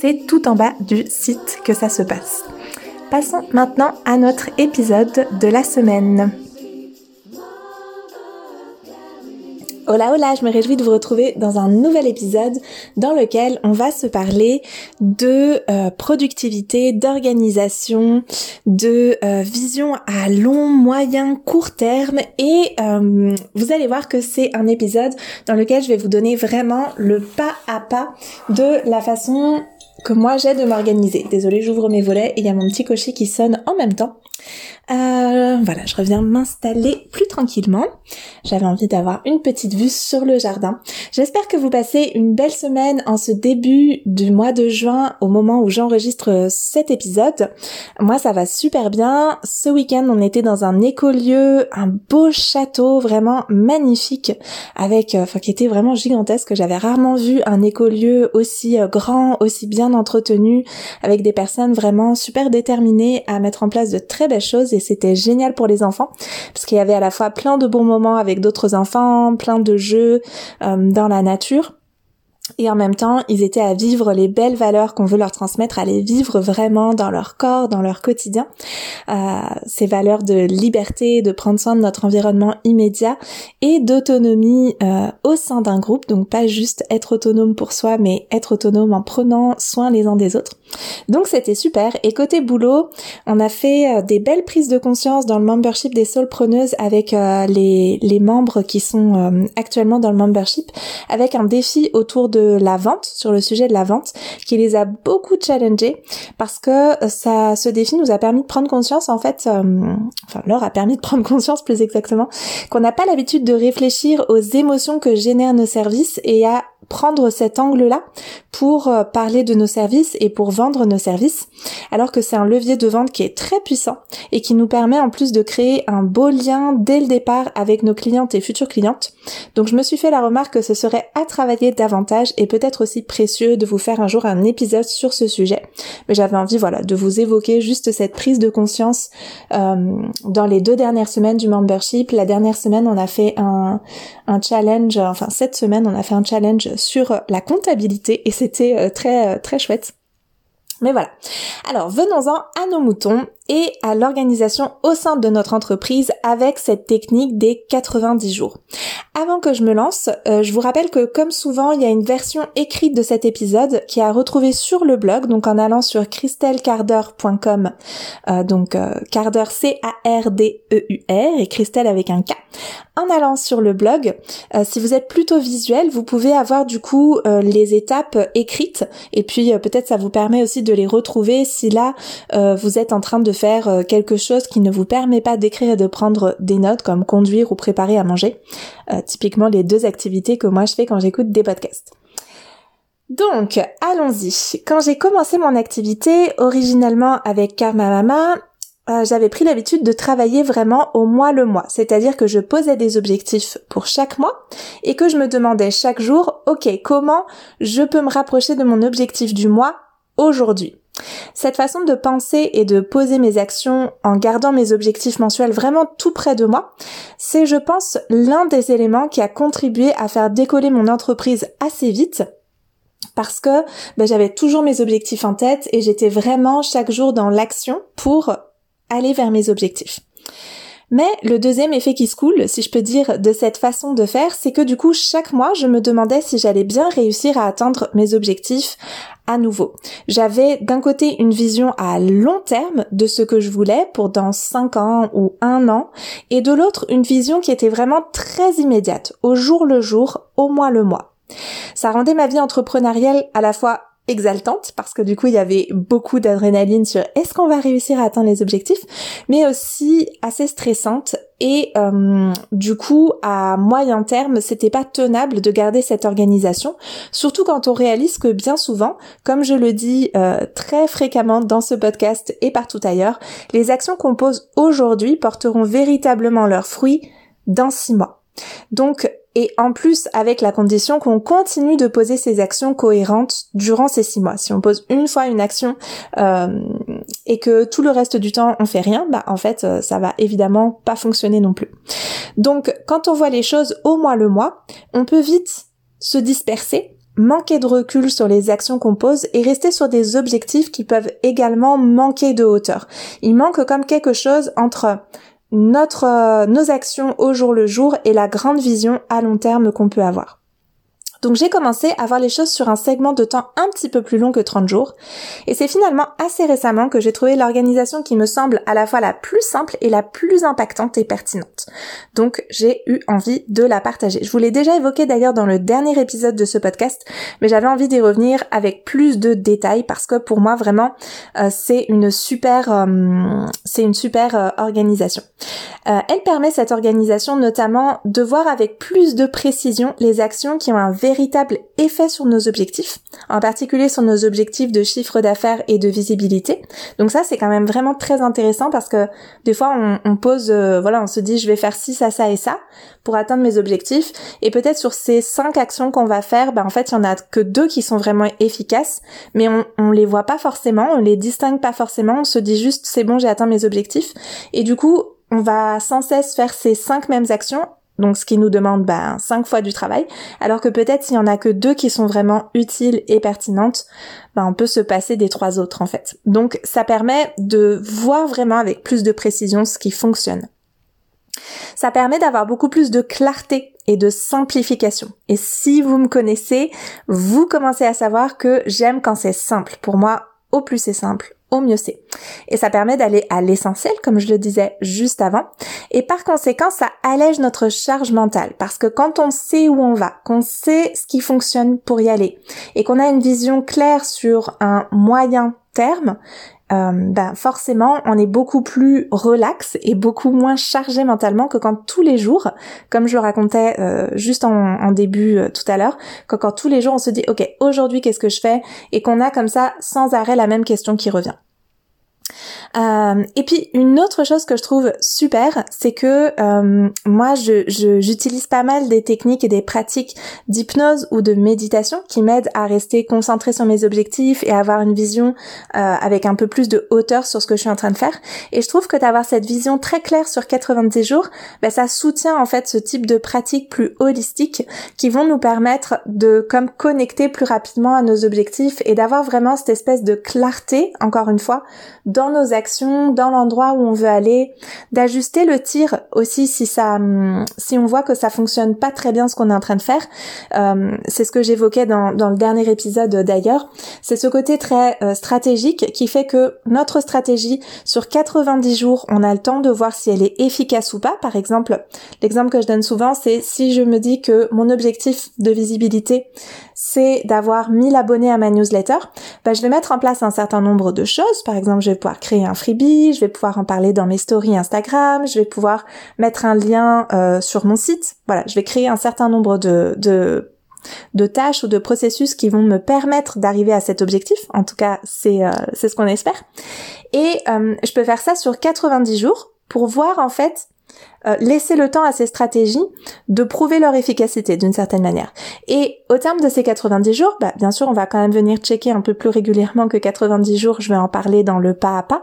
c'est tout en bas du site que ça se passe. Passons maintenant à notre épisode de la semaine. Hola hola, je me réjouis de vous retrouver dans un nouvel épisode dans lequel on va se parler de euh, productivité, d'organisation, de euh, vision à long, moyen, court terme et euh, vous allez voir que c'est un épisode dans lequel je vais vous donner vraiment le pas à pas de la façon que moi j'ai de m'organiser. Désolée, j'ouvre mes volets et il y a mon petit cocher qui sonne en même temps. Euh, voilà, je reviens m'installer plus tranquillement. J'avais envie d'avoir une petite vue sur le jardin. J'espère que vous passez une belle semaine en ce début du mois de juin au moment où j'enregistre cet épisode. Moi, ça va super bien. Ce week-end, on était dans un écolieu, un beau château vraiment magnifique avec, euh, enfin, qui était vraiment gigantesque. J'avais rarement vu un écolieu aussi euh, grand, aussi bien entretenu, avec des personnes vraiment super déterminées à mettre en place de très belles choses et c'était génial pour les enfants parce qu'il y avait à la fois plein de bons moments avec d'autres enfants, plein de jeux euh, dans la nature et en même temps, ils étaient à vivre les belles valeurs qu'on veut leur transmettre, à les vivre vraiment dans leur corps, dans leur quotidien. Euh, ces valeurs de liberté, de prendre soin de notre environnement immédiat et d'autonomie euh, au sein d'un groupe. Donc pas juste être autonome pour soi, mais être autonome en prenant soin les uns des autres. Donc c'était super. Et côté boulot, on a fait euh, des belles prises de conscience dans le membership des Soulpreneuses avec euh, les, les membres qui sont euh, actuellement dans le membership, avec un défi autour de la vente, sur le sujet de la vente, qui les a beaucoup challengés parce que ça, ce défi nous a permis de prendre conscience, en fait, euh, enfin leur a permis de prendre conscience plus exactement, qu'on n'a pas l'habitude de réfléchir aux émotions que génèrent nos services et à prendre cet angle-là pour euh, parler de nos services et pour vendre nos services, alors que c'est un levier de vente qui est très puissant et qui nous permet en plus de créer un beau lien dès le départ avec nos clientes et futures clientes. Donc je me suis fait la remarque que ce serait à travailler davantage et peut-être aussi précieux de vous faire un jour un épisode sur ce sujet. Mais j'avais envie voilà de vous évoquer juste cette prise de conscience euh, dans les deux dernières semaines du membership. La dernière semaine on a fait un, un challenge, enfin cette semaine on a fait un challenge sur la comptabilité et c'était euh, très euh, très chouette. Mais voilà. Alors venons-en à nos moutons et à l'organisation au sein de notre entreprise avec cette technique des 90 jours. Avant que je me lance, euh, je vous rappelle que comme souvent, il y a une version écrite de cet épisode qui est à retrouver sur le blog, donc en allant sur christelcarder.com, euh, donc euh, Carder C-A-R-D-E-U-R et Christelle avec un K. En allant sur le blog, euh, si vous êtes plutôt visuel, vous pouvez avoir du coup les étapes écrites et puis peut-être ça vous permet aussi de les retrouver si là vous êtes en train de faire euh, quelque chose qui ne vous permet pas d'écrire et de prendre des notes comme conduire ou préparer à manger. Euh, typiquement les deux activités que moi je fais quand j'écoute des podcasts. Donc, allons-y. Quand j'ai commencé mon activité, originellement avec Karma Mama, euh, j'avais pris l'habitude de travailler vraiment au mois le mois. C'est-à-dire que je posais des objectifs pour chaque mois et que je me demandais chaque jour, ok, comment je peux me rapprocher de mon objectif du mois aujourd'hui? Cette façon de penser et de poser mes actions en gardant mes objectifs mensuels vraiment tout près de moi, c'est je pense l'un des éléments qui a contribué à faire décoller mon entreprise assez vite parce que ben, j'avais toujours mes objectifs en tête et j'étais vraiment chaque jour dans l'action pour aller vers mes objectifs. Mais le deuxième effet qui se coule, si je peux dire, de cette façon de faire, c'est que du coup, chaque mois, je me demandais si j'allais bien réussir à atteindre mes objectifs à nouveau. J'avais d'un côté une vision à long terme de ce que je voulais pour dans 5 ans ou un an, et de l'autre une vision qui était vraiment très immédiate, au jour le jour, au mois le mois. Ça rendait ma vie entrepreneuriale à la fois exaltante parce que du coup il y avait beaucoup d'adrénaline sur est-ce qu'on va réussir à atteindre les objectifs mais aussi assez stressante. Et euh, du coup à moyen terme c'était pas tenable de garder cette organisation surtout quand on réalise que bien souvent comme je le dis euh, très fréquemment dans ce podcast et partout ailleurs les actions qu'on pose aujourd'hui porteront véritablement leurs fruits dans six mois. Donc et en plus avec la condition qu'on continue de poser ces actions cohérentes durant ces six mois. Si on pose une fois une action euh, et que tout le reste du temps on fait rien, bah en fait euh, ça va évidemment pas fonctionner non plus. Donc quand on voit les choses au mois le mois, on peut vite se disperser manquer de recul sur les actions qu'on pose et rester sur des objectifs qui peuvent également manquer de hauteur. Il manque comme quelque chose entre notre, euh, nos actions au jour le jour et la grande vision à long terme qu'on peut avoir. Donc j'ai commencé à voir les choses sur un segment de temps un petit peu plus long que 30 jours. Et c'est finalement assez récemment que j'ai trouvé l'organisation qui me semble à la fois la plus simple et la plus impactante et pertinente. Donc j'ai eu envie de la partager. Je vous l'ai déjà évoqué d'ailleurs dans le dernier épisode de ce podcast, mais j'avais envie d'y revenir avec plus de détails parce que pour moi vraiment euh, c'est une super euh, c'est une super euh, organisation. elle permet cette organisation notamment de voir avec plus de précision les actions qui ont un véritable effet sur nos objectifs, en particulier sur nos objectifs de chiffre d'affaires et de visibilité. Donc ça, c'est quand même vraiment très intéressant parce que des fois, on, pose, euh, voilà, on se dit, je vais faire ci, ça, ça et ça pour atteindre mes objectifs. Et peut-être sur ces cinq actions qu'on va faire, ben en fait, il y en a que deux qui sont vraiment efficaces, mais on, on les voit pas forcément, on les distingue pas forcément. On se dit juste, c'est bon, j'ai atteint mes objectifs. Et du coup, on va sans cesse faire ces cinq mêmes actions donc ce qui nous demande ben, cinq fois du travail, alors que peut-être s'il y en a que deux qui sont vraiment utiles et pertinentes, ben, on peut se passer des trois autres en fait. Donc ça permet de voir vraiment avec plus de précision ce qui fonctionne. Ça permet d'avoir beaucoup plus de clarté et de simplification. Et si vous me connaissez, vous commencez à savoir que j'aime quand c'est simple. Pour moi, au plus c'est simple, au mieux c'est. Et ça permet d'aller à l'essentiel, comme je le disais juste avant. Et par conséquent, ça allège notre charge mentale. Parce que quand on sait où on va, qu'on sait ce qui fonctionne pour y aller, et qu'on a une vision claire sur un moyen terme, euh, ben forcément on est beaucoup plus relax et beaucoup moins chargé mentalement que quand tous les jours, comme je le racontais euh, juste en, début euh, tout à l'heure, que quand tous les jours on se dit ok aujourd'hui qu'est-ce que je fais? Et qu'on a comme ça sans arrêt la même question qui revient. Euh, et puis une autre chose que je trouve super, c'est que euh, moi je, j'utilise pas mal des techniques et des pratiques d'hypnose ou de méditation qui m'aident à rester concentré sur mes objectifs et avoir une vision euh, avec un peu plus de hauteur sur ce que je suis en train de faire. Et je trouve que d'avoir cette vision très claire sur 90 jours, ben, ça soutient en fait ce type de pratiques plus holistiques qui vont nous permettre de comme connecter plus rapidement à nos objectifs et d'avoir vraiment cette espèce de clarté, encore une fois, dans nos actions, dans l'endroit où on veut aller, d'ajuster le tir aussi si ça, hum, si on voit que ça fonctionne pas très bien ce qu'on est en train de faire. Euh, c'est ce que j'évoquais dans, dans le dernier épisode d'ailleurs. C'est ce côté très euh, stratégique qui fait que notre stratégie sur 90 jours, on a le temps de voir si elle est efficace ou pas. Par exemple, l'exemple que je donne souvent, c'est si je me dis que mon objectif de visibilité, c'est d'avoir 1000 abonnés à ma newsletter, bah, je vais mettre en place un certain nombre de choses. Par exemple, je vais pouvoir créer un freebie, je vais pouvoir en parler dans mes stories Instagram, je vais pouvoir mettre un lien euh, sur mon site. Voilà, je vais créer un certain nombre de, de de tâches ou de processus qui vont me permettre d'arriver à cet objectif. En tout cas, c'est euh, ce qu'on espère. Et euh, je peux faire ça sur 90 jours pour voir en fait euh, laisser le temps à ces stratégies de prouver leur efficacité d'une certaine manière. Et au terme de ces 90 jours, bah, bien sûr, on va quand même venir checker un peu plus régulièrement que 90 jours, je vais en parler dans le pas à pas.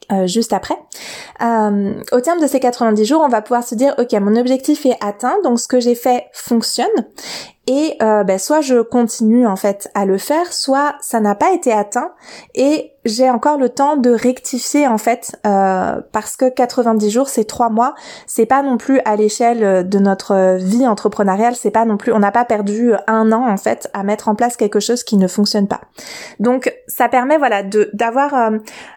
Euh, juste après. Euh, au terme de ces 90 jours, on va pouvoir se dire, ok, mon objectif est atteint, donc ce que j'ai fait fonctionne, et euh, ben, soit je continue en fait à le faire, soit ça n'a pas été atteint et j'ai encore le temps de rectifier en fait parce que 90 jours c'est trois mois, c'est pas non plus à l'échelle de notre vie entrepreneuriale, c'est pas non plus, on n'a pas perdu un an en fait à mettre en place quelque chose qui ne fonctionne pas. Donc ça permet voilà de d'avoir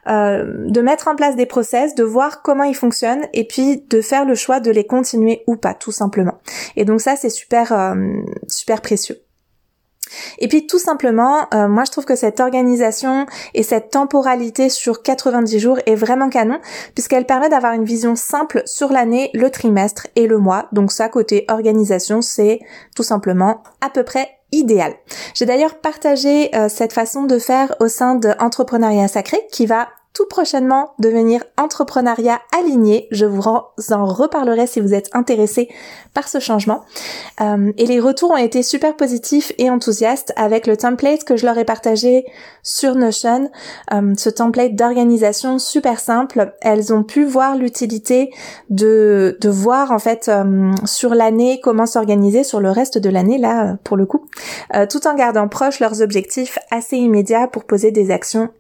de mettre mettre en place des process, de voir comment ils fonctionnent et puis de faire le choix de les continuer ou pas, tout simplement. Et donc ça, c'est super, euh, super précieux. Et puis tout simplement, euh, moi je trouve que cette organisation et cette temporalité sur 90 jours est vraiment canon puisqu'elle permet d'avoir une vision simple sur l'année, le trimestre et le mois. Donc ça côté organisation, c'est tout simplement à peu près idéal. J'ai d'ailleurs partagé euh, cette façon de faire au sein de Entrepreneuriat Sacré qui va tout prochainement devenir entrepreneuriat aligné. Je vous en reparlerai si vous êtes intéressé par ce changement. Euh, et les retours ont été super positifs et enthousiastes avec le template que je leur ai partagé sur Notion. Euh, ce template d'organisation super simple. Elles ont pu voir l'utilité de, voir en fait euh, sur l'année comment s'organiser sur le reste de l'année là pour le coup, tout en gardant proche leurs objectifs assez immédiats pour poser des actions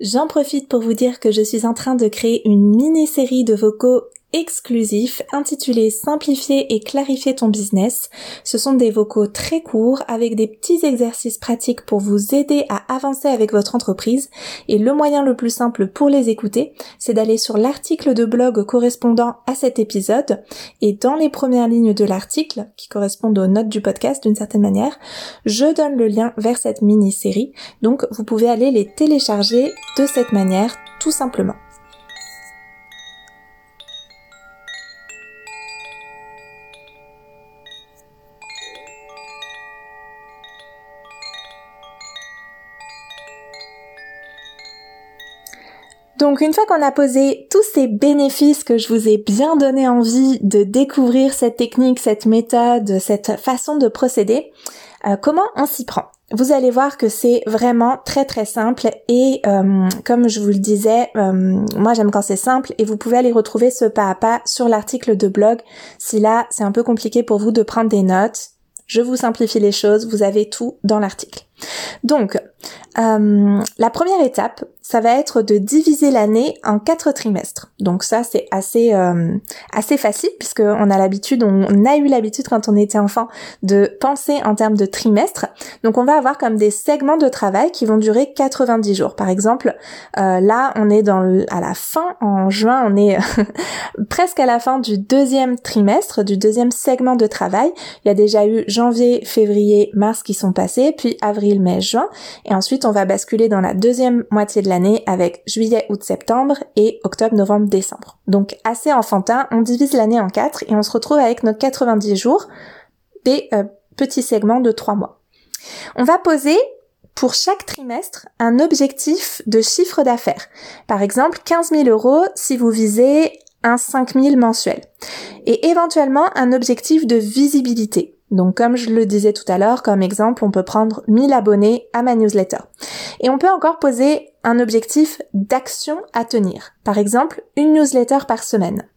J'en profite pour vous dire que je suis en train de créer une mini-série de vocaux exclusif intitulé Simplifier et clarifier ton business. Ce sont des vocaux très courts avec des petits exercices pratiques pour vous aider à avancer avec votre entreprise et le moyen le plus simple pour les écouter, c'est d'aller sur l'article de blog correspondant à cet épisode et dans les premières lignes de l'article qui correspondent aux notes du podcast d'une certaine manière, je donne le lien vers cette mini-série. Donc vous pouvez aller les télécharger de cette manière tout simplement. Donc une fois qu'on a posé tous ces bénéfices que je vous ai bien donné envie de découvrir cette technique, cette méthode, cette façon de procéder, euh, comment on s'y prend? Vous allez voir que c'est vraiment très très simple et euh, comme je vous le disais, euh, moi j'aime quand c'est simple et vous pouvez aller retrouver ce pas à pas sur l'article de blog si là c'est un peu compliqué pour vous de prendre des notes. Je vous simplifie les choses, vous avez tout dans l'article. Donc, euh, la première étape, ça va être de diviser l'année en quatre trimestres. Donc ça, c'est assez euh, assez facile puisque on a l'habitude, on a eu l'habitude quand on était enfant de penser en termes de trimestres. Donc on va avoir comme des segments de travail qui vont durer 90 jours. Par exemple, euh, là, on est dans à la fin en juin, on est presque à la fin du deuxième trimestre, du deuxième segment de travail. Il y a déjà eu janvier, février, mars qui sont passés, puis avril, mai, juin, et ensuite on va basculer dans la deuxième moitié de avec juillet, août, septembre et octobre, novembre, décembre. Donc assez enfantin, on divise l'année en quatre et on se retrouve avec nos 90 jours des euh, petits segments de trois mois. On va poser pour chaque trimestre un objectif de chiffre d'affaires. Par exemple, 15 000 euros si vous visez un 5 000 mensuel. Et éventuellement un objectif de visibilité. Donc comme je le disais tout à l'heure, comme exemple, on peut prendre 1000 abonnés à ma newsletter. Et on peut encore poser un objectif d'action à tenir. Par exemple, une newsletter par semaine.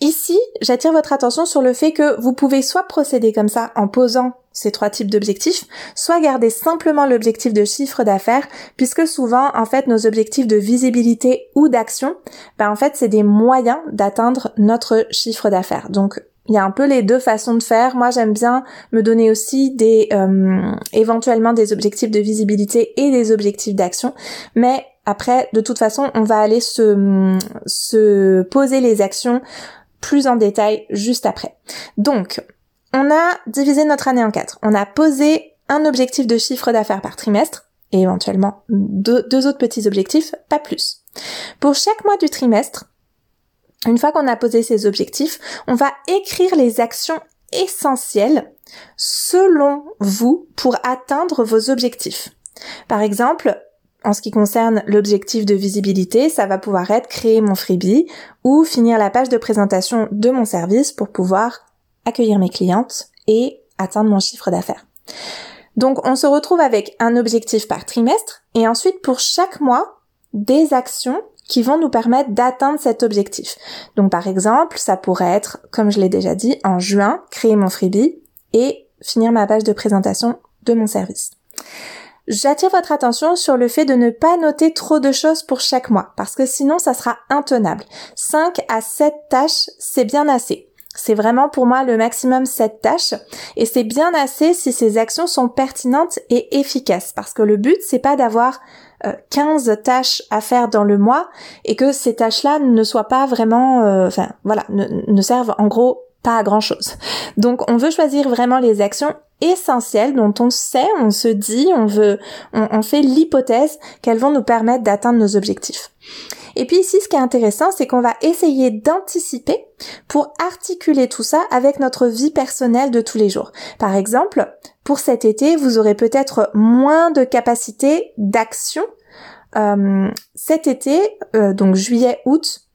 Ici, j'attire votre attention sur le fait que vous pouvez soit procéder comme ça en posant ces trois types d'objectifs, soit garder simplement l'objectif de chiffre d'affaires, puisque souvent, en fait, nos objectifs de visibilité ou d'action, ben, en fait, c'est des moyens d'atteindre notre chiffre d'affaires. Donc, il y a un peu les deux façons de faire. Moi, j'aime bien me donner aussi des euh, éventuellement des objectifs de visibilité et des objectifs d'action, mais après, de toute façon, on va aller se, se poser les actions plus en détail juste après. Donc, on a divisé notre année en quatre. On a posé un objectif de chiffre d'affaires par trimestre et éventuellement deux autres petits objectifs, pas plus. Pour chaque mois du trimestre, une fois qu'on a posé ces objectifs, on va écrire les actions essentielles selon vous pour atteindre vos objectifs. Par exemple, en ce qui concerne l'objectif de visibilité, ça va pouvoir être créer mon freebie ou finir la page de présentation de mon service pour pouvoir accueillir mes clientes et atteindre mon chiffre d'affaires. Donc on se retrouve avec un objectif par trimestre et ensuite pour chaque mois des actions qui vont nous permettre d'atteindre cet objectif. Donc par exemple, ça pourrait être, comme je l'ai déjà dit, en juin, créer mon freebie et finir ma page de présentation de mon service. J'attire votre attention sur le fait de ne pas noter trop de choses pour chaque mois, parce que sinon ça sera intenable. 5 à 7 tâches, c'est bien assez. C'est vraiment pour moi le maximum 7 tâches et c'est bien assez si ces actions sont pertinentes et efficaces parce que le but c'est pas d'avoir 15 tâches à faire dans le mois et que ces tâches-là ne soient pas vraiment, enfin voilà, ne servent en gros pas à grand chose. Donc on veut choisir vraiment les actions essentielles dont on sait, on se dit, on veut, on, fait l'hypothèse qu'elles vont nous permettre d'atteindre nos objectifs. Et puis ici, ce qui est intéressant, c'est qu'on va essayer d'anticiper pour articuler tout ça avec notre vie personnelle de tous les jours. Par exemple, pour cet été, vous aurez peut-être moins de capacité d'action euh, cet été, euh, donc juillet, août,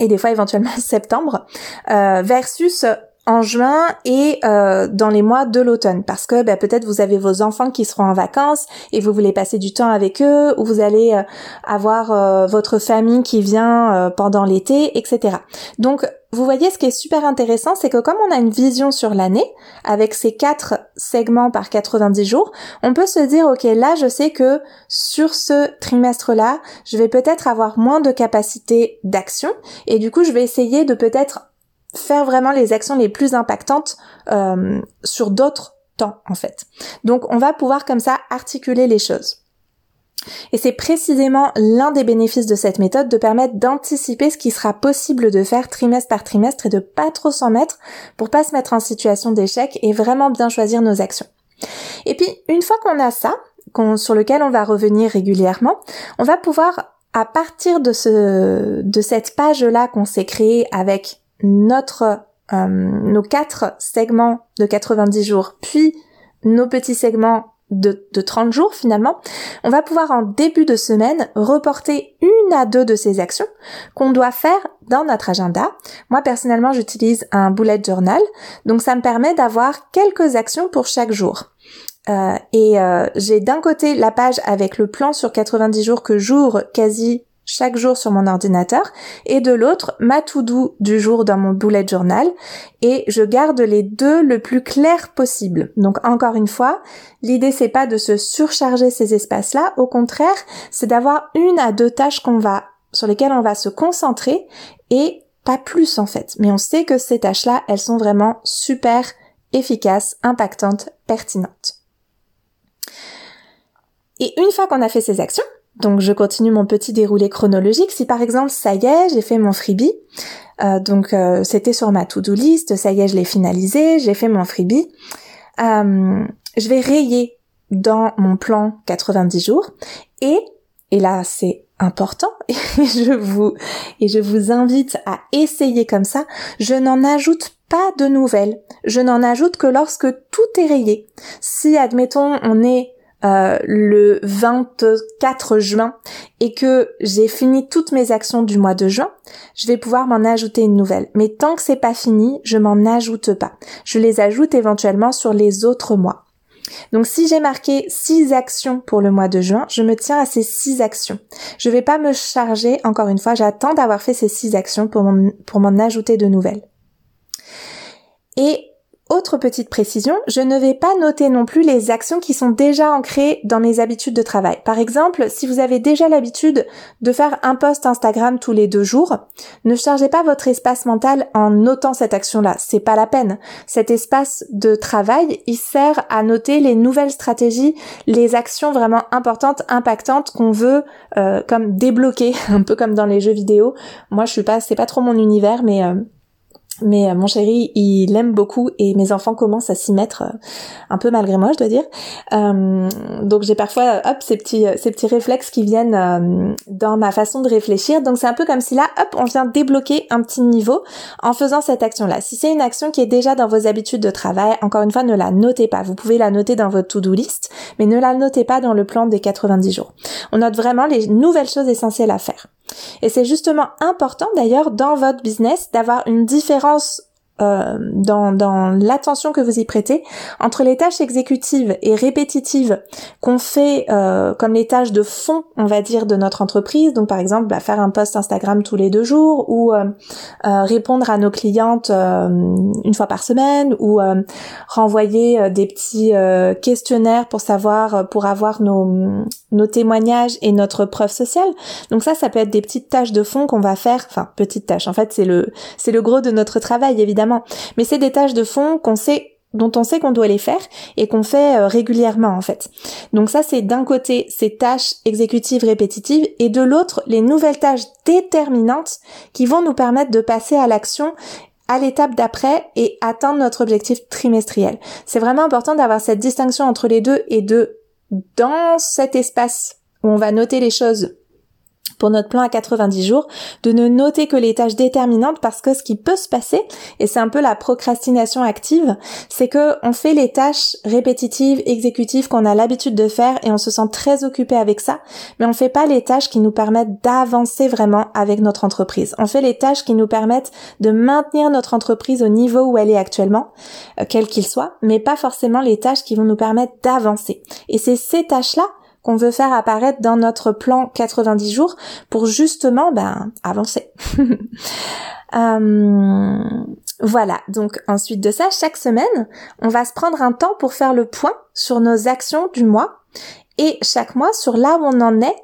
et des fois éventuellement septembre, euh, versus en juin et euh, dans les mois de l'automne. Parce que bah, peut-être vous avez vos enfants qui seront en vacances et vous voulez passer du temps avec eux ou vous allez euh, avoir euh, votre famille qui vient pendant l'été etc donc vous voyez ce qui est super intéressant c'est que comme on a une vision sur l'année avec ces quatre segments par 90 jours on peut se dire ok là je sais que sur ce trimestre là je vais peut-être avoir moins de capacité d'action et du coup je vais essayer de peut-être faire vraiment les actions les plus impactantes euh, sur d'autres temps en fait. Donc on va pouvoir comme ça articuler les choses. Et c'est précisément l'un des bénéfices de cette méthode de permettre d'anticiper ce qui sera possible de faire trimestre par trimestre et de pas trop s'en mettre pour pas se mettre en situation d'échec et vraiment bien choisir nos actions. Et puis une fois qu'on a ça, sur lequel on va revenir régulièrement, on va pouvoir à partir de ce de cette page là qu'on s'est créée avec notre euh, nos quatre segments de 90 jours, puis nos petits segments de, de 30 jours finalement, on va pouvoir en début de semaine reporter une à deux de ces actions qu'on doit faire dans notre agenda. Moi personnellement j'utilise un bullet journal, donc ça me permet d'avoir quelques actions pour chaque jour. Euh, et euh, j'ai d'un côté la page avec le plan sur 90 jours que j'ouvre quasi chaque jour sur mon ordinateur et de l'autre ma to-do du jour dans mon bullet journal et je garde les deux le plus clair possible. Donc encore une fois, l'idée c'est pas de se surcharger ces espaces-là, au contraire, c'est d'avoir une à deux tâches qu'on va sur lesquelles on va se concentrer et pas plus en fait. Mais on sait que ces tâches-là, elles sont vraiment super efficaces, impactantes, pertinentes. Et une fois qu'on a fait ces actions, donc je continue mon petit déroulé chronologique. Si par exemple ça y est, j'ai fait mon freebie, euh, donc euh, c'était sur ma to-do list, ça y est, je l'ai finalisé, j'ai fait mon freebie, euh, je vais rayer dans mon plan 90 jours et et là c'est important et je vous et je vous invite à essayer comme ça, je n'en ajoute pas de nouvelles. Je n'en ajoute que lorsque tout est rayé. Si admettons on est euh, le 24 juin et que j'ai fini toutes mes actions du mois de juin, je vais pouvoir m'en ajouter une nouvelle. Mais tant que c'est pas fini, je m'en ajoute pas. Je les ajoute éventuellement sur les autres mois. Donc si j'ai marqué 6 actions pour le mois de juin, je me tiens à ces 6 actions. Je vais pas me charger, encore une fois, j'attends d'avoir fait ces 6 actions pour m'en ajouter de nouvelles. Autre petite précision, je ne vais pas noter non plus les actions qui sont déjà ancrées dans mes habitudes de travail. Par exemple, si vous avez déjà l'habitude de faire un post Instagram tous les deux jours, ne chargez pas votre espace mental en notant cette action-là. C'est pas la peine. Cet espace de travail, il sert à noter les nouvelles stratégies, les actions vraiment importantes, impactantes qu'on veut euh, comme débloquer, un peu comme dans les jeux vidéo. Moi, je suis pas, c'est pas trop mon univers, mais euh, mais euh, mon chéri, il l'aime beaucoup et mes enfants commencent à s'y mettre euh, un peu malgré moi, je dois dire. Euh, donc j'ai parfois, hop, ces petits, ces petits réflexes qui viennent dans ma façon de réfléchir. Donc c'est un peu comme si là, hop, on vient débloquer un petit niveau en faisant cette action-là. Si c'est une action qui est déjà dans vos habitudes de travail, encore une fois, ne la notez pas. Vous pouvez la noter dans votre to-do list, mais ne la notez pas dans le plan des 90 jours. On note vraiment les nouvelles choses essentielles à faire. Et c'est justement important d'ailleurs dans votre business d'avoir une différence euh, dans, dans l'attention que vous y prêtez entre les tâches exécutives et répétitives qu'on fait euh, comme les tâches de fond on va dire de notre entreprise donc par exemple bah, faire un post Instagram tous les deux jours ou euh, répondre à nos clientes une fois par semaine ou renvoyer des petits questionnaires pour savoir pour avoir nos, nos témoignages et notre preuve sociale. Donc ça ça peut être des petites tâches de fond qu'on va faire enfin petites tâches. En fait c'est le c'est le gros de notre travail évidemment mais c'est des tâches de fond dont on sait qu'on doit les faire et qu'on fait euh, régulièrement en fait. Donc ça c'est d'un côté ces tâches exécutives répétitives et de l'autre les nouvelles tâches déterminantes qui vont nous permettre de passer à l'action à l'étape d'après et atteindre notre objectif trimestriel. C'est vraiment important d'avoir cette distinction entre les deux et de dans cet espace où on va noter les choses pour notre plan à 90 jours, de ne noter que les tâches déterminantes parce que ce qui peut se passer, et c'est un peu la procrastination active, c'est que on fait les tâches répétitives, exécutives qu'on a l'habitude de faire et on se sent très occupé avec ça, mais on fait pas les tâches qui nous permettent d'avancer vraiment avec notre entreprise. On fait les tâches qui nous permettent de maintenir notre entreprise au niveau où elle est actuellement, euh, quel qu'il soit, mais pas forcément les tâches qui vont nous permettre d'avancer. Et c'est ces tâches-là qu'on veut faire apparaître dans notre plan 90 jours pour justement ben avancer. euh, voilà, donc ensuite de ça, chaque semaine, on va se prendre un temps pour faire le point sur nos actions du mois et chaque mois sur là où on en est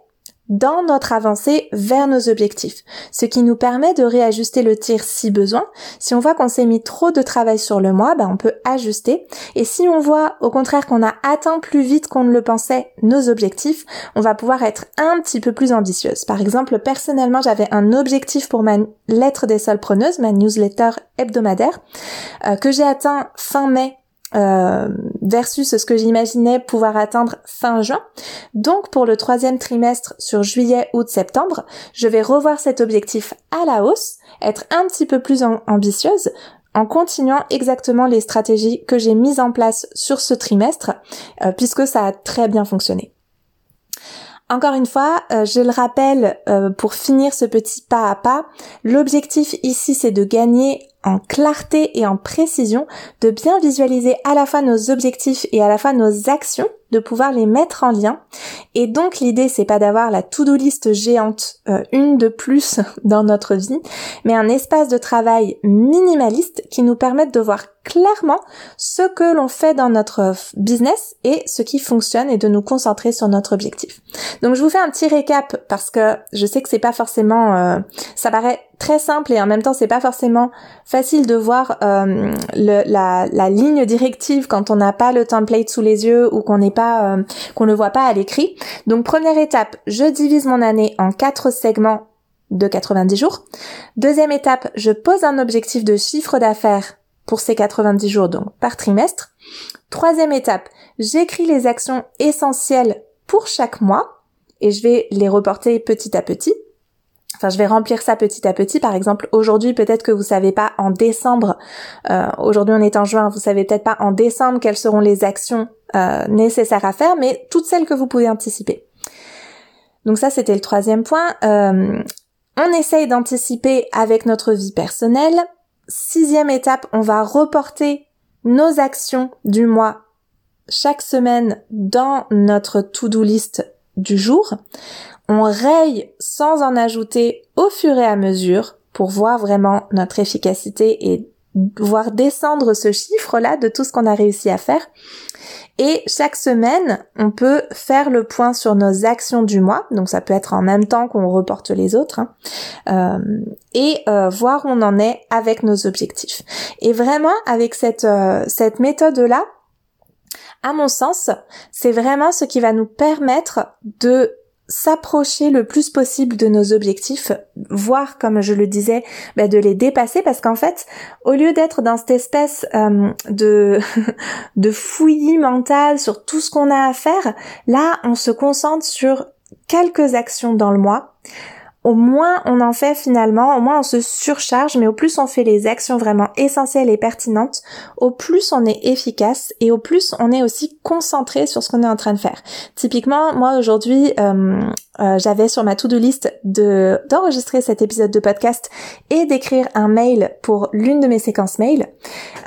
dans notre avancée vers nos objectifs, ce qui nous permet de réajuster le tir si besoin. Si on voit qu'on s'est mis trop de travail sur le mois, ben on peut ajuster. Et si on voit au contraire qu'on a atteint plus vite qu'on ne le pensait nos objectifs, on va pouvoir être un petit peu plus ambitieuse. Par exemple, personnellement, j'avais un objectif pour ma lettre des solpreneuses, ma newsletter hebdomadaire, euh, que j'ai atteint fin mai euh, versus ce que j'imaginais pouvoir atteindre fin juin. Donc pour le troisième trimestre sur juillet, août, septembre, je vais revoir cet objectif à la hausse, être un petit peu plus ambitieuse en continuant exactement les stratégies que j'ai mises en place sur ce trimestre, euh, puisque ça a très bien fonctionné. Encore une fois, euh, je le rappelle pour finir ce petit pas à pas, l'objectif ici c'est de gagner en clarté et en précision, de bien visualiser à la fois nos objectifs et à la fois nos actions, de pouvoir les mettre en lien. Et donc l'idée c'est pas d'avoir la to-do list géante, euh, une de plus dans notre vie, mais un espace de travail minimaliste qui nous permette de voir clairement ce que l'on fait dans notre business et ce qui fonctionne et de nous concentrer sur notre objectif. Donc je vous fais un petit récap parce que je sais que c'est pas forcément, euh, ça paraît très simple et en même temps c'est pas forcément facile de voir euh, la, ligne directive quand on n'a pas le template sous les yeux ou qu'on n'est pas euh, qu'on ne voit pas à l'écrit. Donc première étape, je divise mon année en quatre segments de 90 jours. Deuxième étape, je pose un objectif de chiffre d'affaires pour ces 90 jours donc par trimestre. Troisième étape, j'écris les actions essentielles pour chaque mois et je vais les reporter petit à petit. Enfin, je vais remplir ça petit à petit. Par exemple, aujourd'hui, peut-être que vous savez pas en décembre. Euh, aujourd'hui, on est en juin. Vous savez peut-être pas en décembre quelles seront les actions euh, nécessaires à faire, mais toutes celles que vous pouvez anticiper. Donc ça, c'était le troisième point. Euh, on essaye d'anticiper avec notre vie personnelle, Sixième étape, on va reporter nos actions du mois chaque semaine dans notre to-do list du jour. On raye sans en ajouter au fur et à mesure pour voir vraiment notre efficacité et voir descendre ce chiffre-là de tout ce qu'on a réussi à faire. Et chaque semaine, on peut faire le point sur nos actions du mois, donc ça peut être en même temps qu'on reporte les autres, hein. euh, et euh, voir où on en est avec nos objectifs. Et vraiment, avec cette, euh, cette méthode-là, à mon sens, c'est vraiment ce qui va nous permettre de s'approcher le plus possible de nos objectifs, voire, comme je le disais, bah, de les dépasser, parce qu'en fait, au lieu d'être dans cette espèce euh, de de fouillis mental sur tout ce qu'on a à faire, là, on se concentre sur quelques actions dans le mois au moins on en fait finalement, au moins on se surcharge, mais au plus on fait les actions vraiment essentielles et pertinentes, au plus on est efficace et au plus on est aussi concentré sur ce qu'on est en train de faire. Typiquement, moi aujourd'hui, euh, euh, j'avais sur ma to-do list de d'enregistrer cet épisode de podcast et d'écrire un mail pour l'une de mes séquences mail.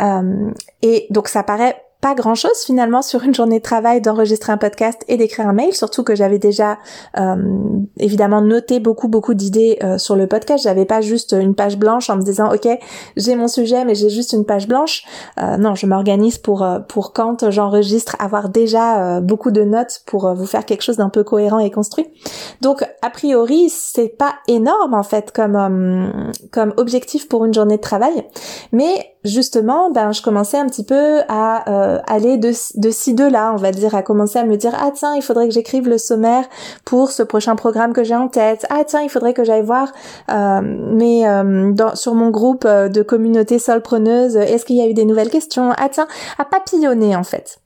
Euh, et donc ça paraît pas grand chose finalement sur une journée de travail d'enregistrer un podcast et d'écrire un mail, surtout que j'avais déjà euh, évidemment noté beaucoup beaucoup d'idées euh, sur le podcast. J'avais pas juste une page blanche en me disant ok j'ai mon sujet mais j'ai juste une page blanche. Euh, non, je m'organise pour pour quand j'enregistre avoir déjà beaucoup de notes pour vous faire quelque chose d'un peu cohérent et construit. Donc a priori c'est pas énorme en fait comme comme objectif pour une journée de travail, mais justement, ben, je commençais un petit peu à euh, aller de, de ci, de là, on va dire, à commencer à me dire, ah tiens, il faudrait que j'écrive le sommaire pour ce prochain programme que j'ai en tête. Ah tiens, il faudrait que j'aille voir euh, euh, sur mon groupe euh, de communauté solpreneuse, est-ce qu'il y a eu des nouvelles questions? Ah tiens, à papillonner en fait.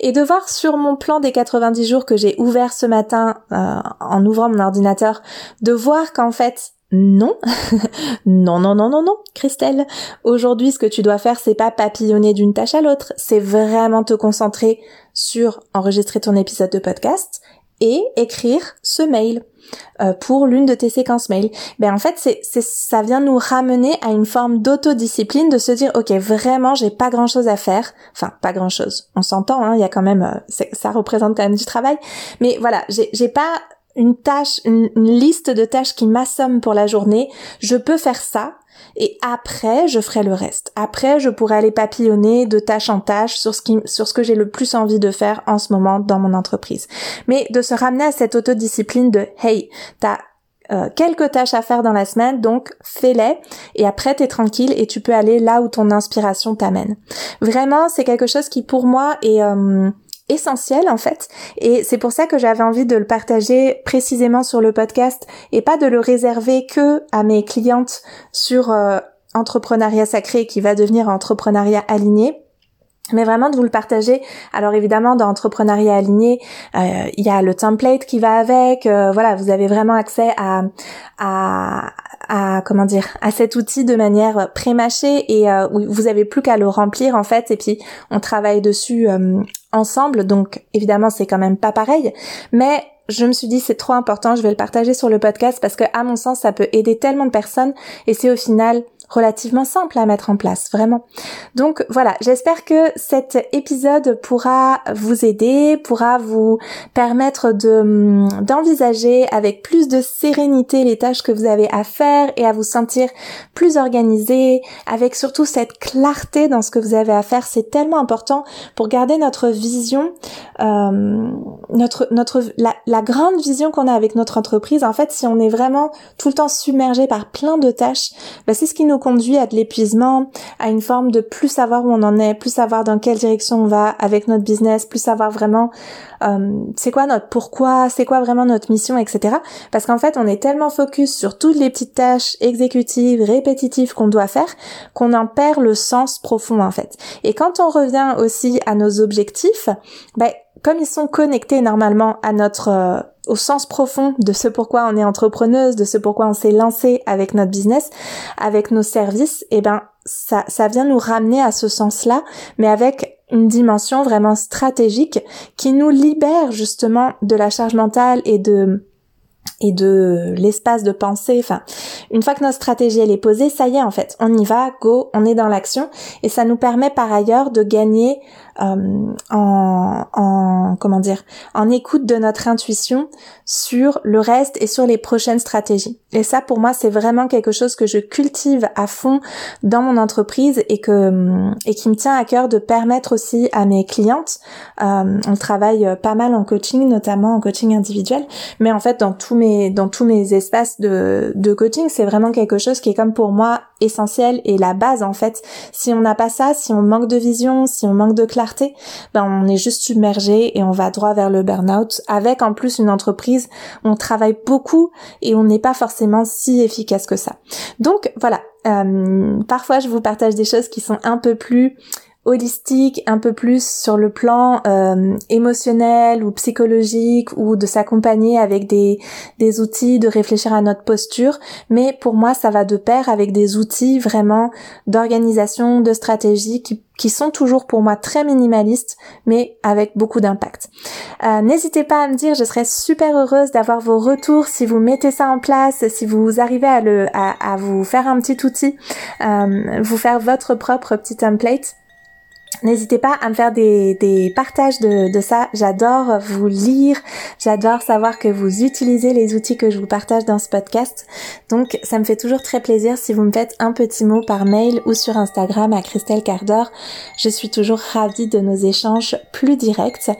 Et de voir sur mon plan des 90 jours que j'ai ouvert ce matin en ouvrant mon ordinateur, de voir qu'en fait non, non, non, non, non, non, Christelle. Aujourd'hui, ce que tu dois faire, c'est pas papillonner d'une tâche à l'autre, c'est vraiment te concentrer sur enregistrer ton épisode de podcast et écrire ce mail euh, pour l'une de tes séquences mail. Ben en fait, c'est, c'est, ça vient nous ramener à une forme d'autodiscipline, de se dire, ok, vraiment, j'ai pas grand chose à faire. Enfin, pas grand chose. On s'entend, hein, il y a quand même, euh, ça représente quand même du travail. Mais voilà, j'ai, j'ai pas une tâche, une, liste de tâches qui m'assomme pour la journée, je peux faire ça et après je ferai le reste. Après je pourrai aller papillonner de tâche en tâche sur ce qui, sur ce que j'ai le plus envie de faire en ce moment dans mon entreprise. Mais de se ramener à cette autodiscipline de hey, t'as euh, quelques tâches à faire dans la semaine, donc fais-les et après t'es tranquille et tu peux aller là où ton inspiration t'amène. Vraiment, c'est quelque chose qui pour moi est euh, essentiel en fait. Et c'est pour ça que j'avais envie de le partager précisément sur le podcast et pas de le réserver que à mes clientes sur euh, entrepreneuriat sacré qui va devenir entrepreneuriat aligné mais vraiment de vous le partager. Alors évidemment, dans entrepreneuriat aligné, euh, il y a le template qui va avec. Euh, voilà, vous avez vraiment accès à, comment dire à cet outil de manière pré-mâchée et euh, vous avez plus qu'à le remplir en fait. Et puis on travaille dessus ensemble. Donc évidemment, c'est quand même pas pareil, mais je me suis dit c'est trop important, je vais le partager sur le podcast parce que à mon sens ça peut aider tellement de personnes et c'est au final relativement simple à mettre en place, vraiment. Donc voilà, j'espère que cet épisode pourra vous aider, pourra vous permettre de hum, d'envisager avec plus de sérénité les tâches que vous avez à faire et à vous sentir plus organisé, avec surtout cette clarté dans ce que vous avez à faire. C'est tellement important pour garder notre vision, euh, notre notre la, la grande vision qu'on a avec notre entreprise. En fait, si on est vraiment tout le temps submergé par plein de tâches, bah, c'est ce qui nous conduit à de l'épuisement, à une forme de plus savoir où on en est, plus savoir dans quelle direction on va avec notre business, plus savoir vraiment euh, c'est quoi notre pourquoi, c'est quoi vraiment notre mission, etc. Parce qu'en fait, on est tellement focus sur toutes les petites tâches exécutives, répétitives qu'on doit faire, qu'on en perd le sens profond en fait. Et quand on revient aussi à nos objectifs, ben, comme ils sont connectés normalement à notre euh, au sens profond de ce pourquoi on est entrepreneuse, de ce pourquoi on s'est lancé avec notre business, avec nos services, eh ben ça, ça vient nous ramener à ce sens-là, mais avec une dimension vraiment stratégique qui nous libère justement de la charge mentale et de et de l'espace de pensée. Enfin, une fois que notre stratégie elle est posée, ça y est en fait, on y va, go, on est dans l'action et ça nous permet par ailleurs de gagner euh, en, en, comment dire en écoute de notre intuition sur le reste et sur les prochaines stratégies. Et ça pour moi c'est vraiment quelque chose que je cultive à fond dans mon entreprise et que et qui me tient à cœur de permettre aussi à mes clientes. Euh, on travaille pas mal en coaching, notamment en coaching individuel, mais en fait dans tous mes dans tous mes espaces de de coaching c'est vraiment quelque chose qui est comme pour moi essentiel et la base en fait. Si on n'a pas ça, si on manque de vision, si on manque de clarté, ben on est juste submergé et on va droit vers le burn-out avec en plus une entreprise on travaille beaucoup et on n'est pas forcément si efficace que ça. Donc voilà, euh, parfois je vous partage des choses qui sont un peu plus holistique, un peu plus sur le plan euh, émotionnel ou psychologique ou de s'accompagner avec des, des outils, de réfléchir à notre posture. Mais pour moi, ça va de pair avec des outils vraiment d'organisation, de stratégie qui, qui sont toujours pour moi très minimalistes, mais avec beaucoup d'impact. Euh, N'hésitez pas à me dire, je serais super heureuse d'avoir vos retours si vous mettez ça en place, si vous arrivez à, le, à, à vous faire un petit outil, euh, vous faire votre propre petit template. N'hésitez pas à me faire des, des partages de, ça. J'adore vous lire. J'adore savoir que vous utilisez les outils que je vous partage dans ce podcast. Donc ça me fait toujours très plaisir si vous me faites un petit mot par mail ou sur Instagram à Christelle Cardor. Je suis toujours ravie de nos échanges plus directs.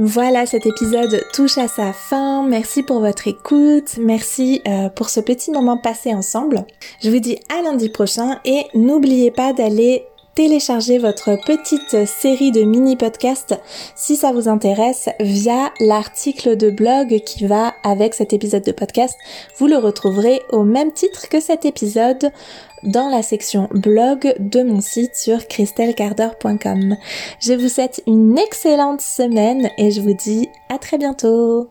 Voilà, cet épisode touche à sa fin. Merci pour votre écoute. Merci euh, pour ce petit moment passé ensemble. Je vous dis à lundi prochain et n'oubliez pas d'aller télécharger votre petite série de mini podcasts si ça vous intéresse via l'article de blog qui va avec cet épisode de podcast. Vous le retrouverez au même titre que cet épisode dans la section blog de mon site sur christelcarder.com. Je vous souhaite une excellente semaine et je vous dis à très bientôt.